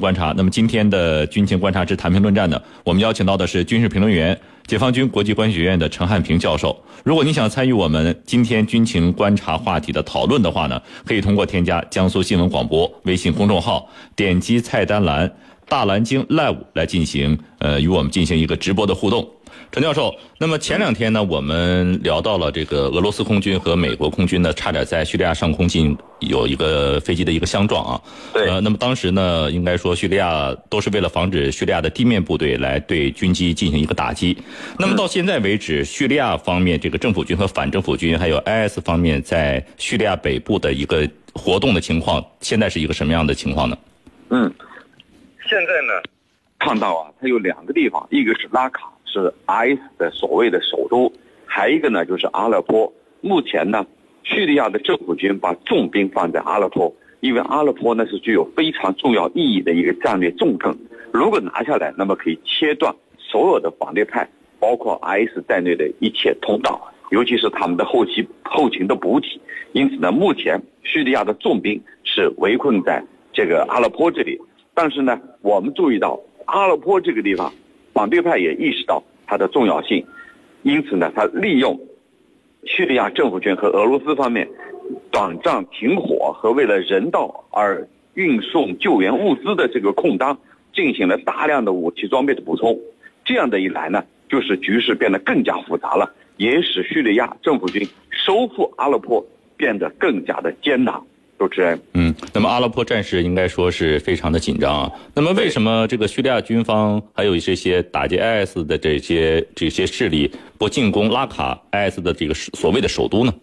观察，那么今天的军情观察之谈评论战呢，我们邀请到的是军事评论员、解放军国际关系学院的陈汉平教授。如果你想参与我们今天军情观察话题的讨论的话呢，可以通过添加江苏新闻广播微信公众号，点击菜单栏“大蓝鲸 Live” 来进行呃与我们进行一个直播的互动。陈教授，那么前两天呢，我们聊到了这个俄罗斯空军和美国空军呢，差点在叙利亚上空进有一个飞机的一个相撞啊。对。呃，那么当时呢，应该说叙利亚都是为了防止叙利亚的地面部队来对军机进行一个打击。那么到现在为止，叙利亚方面这个政府军和反政府军，还有 IS 方面在叙利亚北部的一个活动的情况，现在是一个什么样的情况呢？嗯，现在呢，看到啊，它有两个地方，一个是拉卡。是 IS 的所谓的首都，还一个呢就是阿勒颇。目前呢，叙利亚的政府军把重兵放在阿勒颇，因为阿勒颇呢是具有非常重要意义的一个战略重镇。如果拿下来，那么可以切断所有的反对派，包括 IS 在内的一切通道，尤其是他们的后期后勤的补给。因此呢，目前叙利亚的重兵是围困在这个阿勒颇这里。但是呢，我们注意到阿勒颇这个地方。反对派也意识到它的重要性，因此呢，他利用叙利亚政府军和俄罗斯方面短暂停火和为了人道而运送救援物资的这个空当，进行了大量的武器装备的补充。这样的一来呢，就使局势变得更加复杂了，也使叙利亚政府军收复阿勒颇变得更加的艰难。主持人，嗯，那么阿勒颇战事应该说是非常的紧张啊。那么为什么这个叙利亚军方还有这些打击 IS 的这些这些势力不进攻拉卡 IS 的这个所谓的首都呢？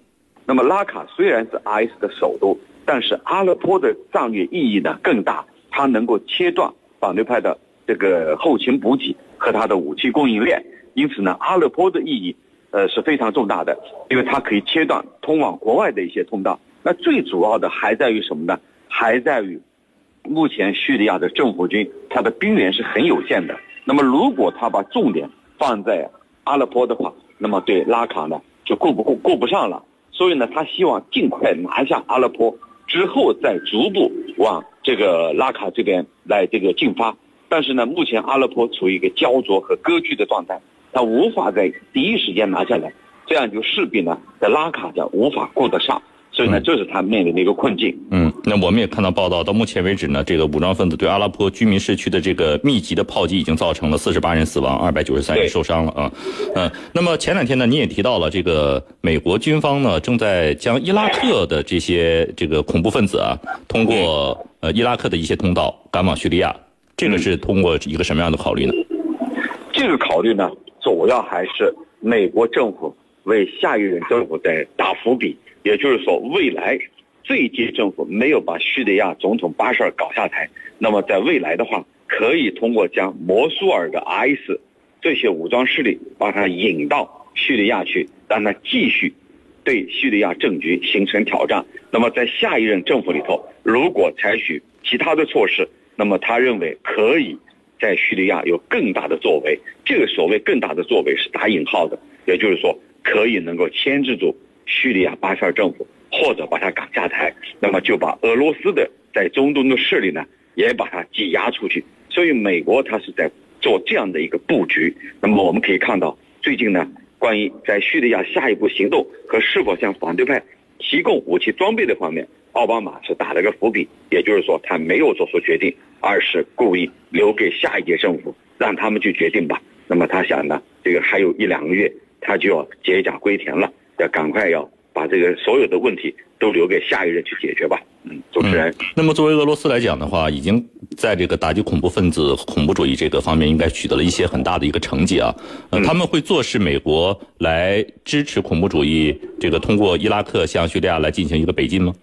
那么拉卡虽然是 IS 的首都，但是阿勒颇的战略意义呢更大，它能够切断反对派的这个后勤补给和它的武器供应链。因此呢，阿勒颇的意义呃是非常重大的，因为它可以切断通往国外的一些通道。那最主要的还在于什么呢？还在于目前叙利亚的政府军，它的兵源是很有限的。那么，如果他把重点放在阿勒颇的话，那么对拉卡呢就顾不顾顾不上了。所以呢，他希望尽快拿下阿勒颇，之后再逐步往这个拉卡这边来这个进发。但是呢，目前阿勒颇处于一个焦灼和割据的状态，他无法在第一时间拿下来，这样就势必呢在拉卡上无法顾得上。所以呢，这是他面临的一个困境。嗯，那我们也看到报道，到目前为止呢，这个武装分子对阿拉伯居民市区的这个密集的炮击，已经造成了四十八人死亡，二百九十三人受伤了啊。嗯，那么前两天呢，你也提到了这个美国军方呢，正在将伊拉克的这些这个恐怖分子啊，通过呃伊拉克的一些通道赶往叙利亚，这个是通过一个什么样的考虑呢？这个考虑呢，主要还是美国政府为下一任政府在打伏笔。也就是说，未来这一届政府没有把叙利亚总统巴沙尔搞下台，那么在未来的话，可以通过将摩苏尔的 IS 这些武装势力把它引到叙利亚去，让它继续对叙利亚政局形成挑战。那么在下一任政府里头，如果采取其他的措施，那么他认为可以在叙利亚有更大的作为。这个所谓更大的作为是打引号的，也就是说可以能够牵制住。叙利亚巴沙尔政府，或者把他赶下台，那么就把俄罗斯的在中东的势力呢，也把它挤压出去。所以美国它是在做这样的一个布局。那么我们可以看到，最近呢，关于在叙利亚下一步行动和是否向反对派提供武器装备的方面，奥巴马是打了个伏笔，也就是说他没有做出决定，而是故意留给下一届政府，让他们去决定吧。那么他想呢，这个还有一两个月，他就要解甲归田了。要赶快要把这个所有的问题都留给下一任去解决吧。嗯，主持人。那么作为俄罗斯来讲的话，已经在这个打击恐怖分子、恐怖主义这个方面，应该取得了一些很大的一个成绩啊。呃，他们会坐视美国来支持恐怖主义，这个通过伊拉克向叙利亚来进行一个北进吗？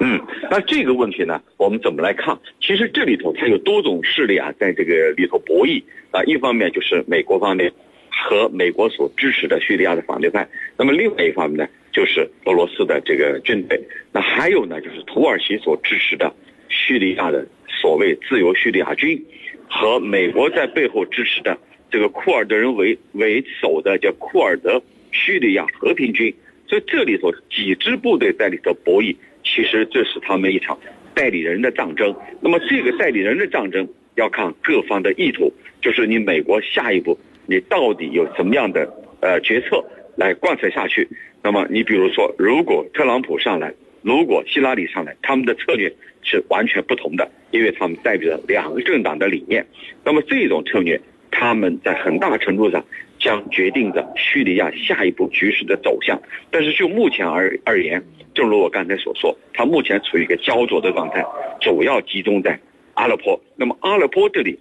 嗯，那这个问题呢，我们怎么来看？其实这里头它有多种势力啊，在这个里头博弈啊。一方面就是美国方面。和美国所支持的叙利亚的反对派，那么另外一方面呢，就是俄罗斯的这个军队，那还有呢，就是土耳其所支持的叙利亚的所谓自由叙利亚军，和美国在背后支持的这个库尔德人为为首的叫库尔德叙利亚和平军，所以这里头几支部队在里头博弈，其实这是他们一场代理人的战争。那么这个代理人的战争要看各方的意图，就是你美国下一步你到底有什么样的呃决策来贯彻下去。那么你比如说，如果特朗普上来，如果希拉里上来，他们的策略是完全不同的，因为他们代表着两个政党的理念。那么这种策略，他们在很大程度上将决定着叙利亚下一步局势的走向。但是就目前而而言，正如我刚才所说，他目前处于一个焦灼的状态，主要集中在阿勒颇。那么阿勒颇这里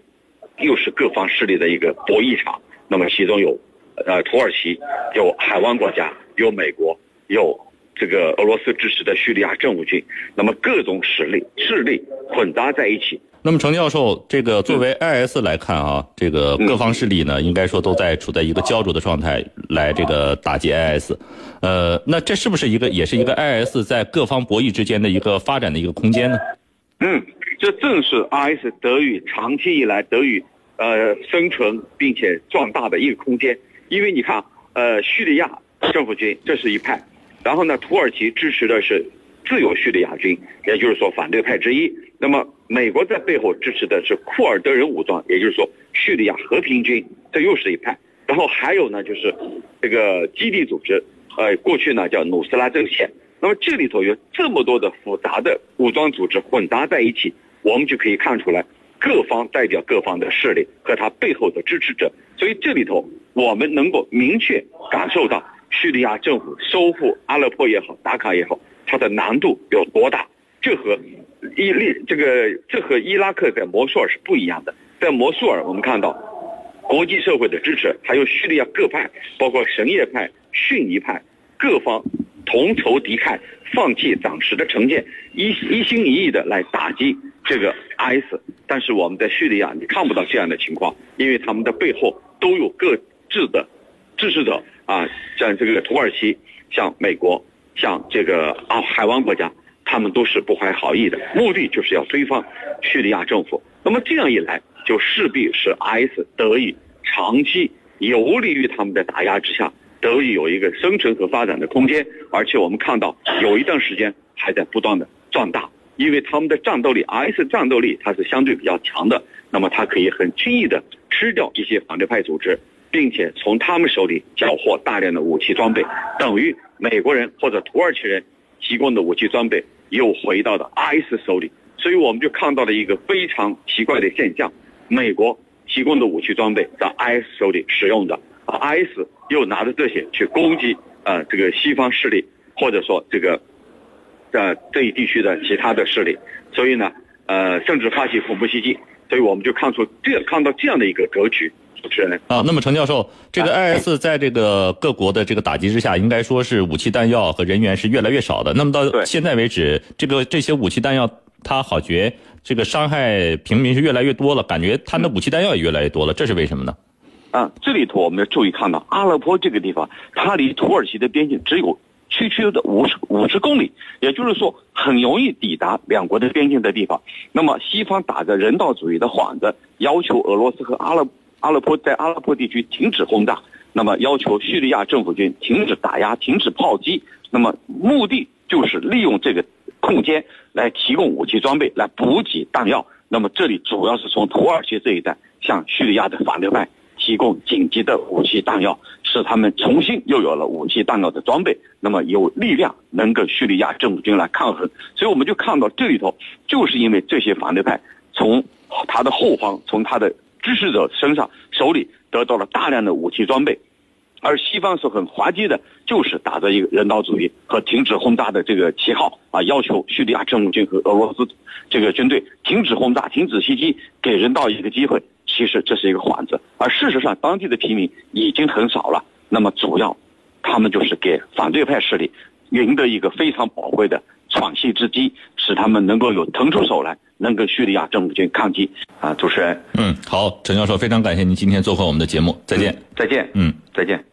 又是各方势力的一个博弈场。那么其中有呃土耳其，有海湾国家，有美国，有。这个俄罗斯支持的叙利亚政府军，那么各种实力势力混杂在一起。那么程教授，这个作为 IS 来看啊，这个各方势力呢，应该说都在处在一个焦灼的状态来这个打击 IS。呃，那这是不是一个也是一个 IS 在各方博弈之间的一个发展的一个空间呢？嗯，这正是 IS 得以长期以来得以呃生存并且壮大的一个空间。因为你看，呃，叙利亚政府军这是一派。然后呢，土耳其支持的是自由叙利亚军，也就是说反对派之一。那么美国在背后支持的是库尔德人武装，也就是说叙利亚和平军，这又是一派。然后还有呢，就是这个基地组织，呃，过去呢叫努斯拉阵线。那么这里头有这么多的复杂的武装组织混杂在一起，我们就可以看出来各方代表各方的势力和他背后的支持者。所以这里头我们能够明确感受到。叙利亚政府收复阿勒颇也好，达卡也好，它的难度有多大？这和伊利这个这和伊拉克在摩苏尔是不一样的。在摩苏尔，我们看到国际社会的支持，还有叙利亚各派，包括什叶派、逊尼派各方同仇敌忾，放弃暂时的成见，一一心一意的来打击这个 IS。但是我们在叙利亚，你看不到这样的情况，因为他们的背后都有各自的支持者。啊，像这个土耳其，像美国，像这个啊海湾国家，他们都是不怀好意的，目的就是要推翻叙利亚政府。那么这样一来，就势必使 IS 得以长期游离于他们的打压之下，得以有一个生存和发展的空间。而且我们看到有一段时间还在不断的壮大，因为他们的战斗力，S 战斗力它是相对比较强的，那么它可以很轻易的吃掉一些反对派组织。并且从他们手里缴获大量的武器装备，等于美国人或者土耳其人提供的武器装备又回到了 IS 手里，所以我们就看到了一个非常奇怪的现象：美国提供的武器装备在 IS 手里使用的，IS 又拿着这些去攻击呃这个西方势力，或者说这个呃这一地区的其他的势力，所以呢呃甚至发起恐怖袭击，所以我们就看出这看到这样的一个格局。主持人啊，那么程教授，这个 IS 在这个各国的这个打击之下，应该说是武器弹药和人员是越来越少的。那么到现在为止，这个这些武器弹药，它好觉这个伤害平民是越来越多了，感觉它的武器弹药也越来越多了，这是为什么呢？啊，这里头我们要注意看到，阿勒颇这个地方，它离土耳其的边境只有区区的五十五十公里，也就是说很容易抵达两国的边境的地方。那么西方打着人道主义的幌子，要求俄罗斯和阿勒。阿勒颇在阿勒颇地区停止轰炸，那么要求叙利亚政府军停止打压、停止炮击，那么目的就是利用这个空间来提供武器装备、来补给弹药。那么这里主要是从土耳其这一带向叙利亚的反对派提供紧急的武器弹药，使他们重新又有了武器弹药的装备，那么有力量能跟叙利亚政府军来抗衡。所以我们就看到这里头，就是因为这些反对派从他的后方，从他的。支持者身上手里得到了大量的武器装备，而西方是很滑稽的，就是打着一个人道主义和停止轰炸的这个旗号啊，要求叙利亚政府军和俄罗斯这个军队停止轰炸、停止袭击，给人道一个机会。其实这是一个幌子，而事实上当地的平民已经很少了。那么主要，他们就是给反对派势力赢得一个非常宝贵的喘息之机，使他们能够有腾出手来。能跟叙利亚政府军抗击啊！主持人，嗯，好，陈教授，非常感谢您今天做客我们的节目，再见，再见，嗯，再见。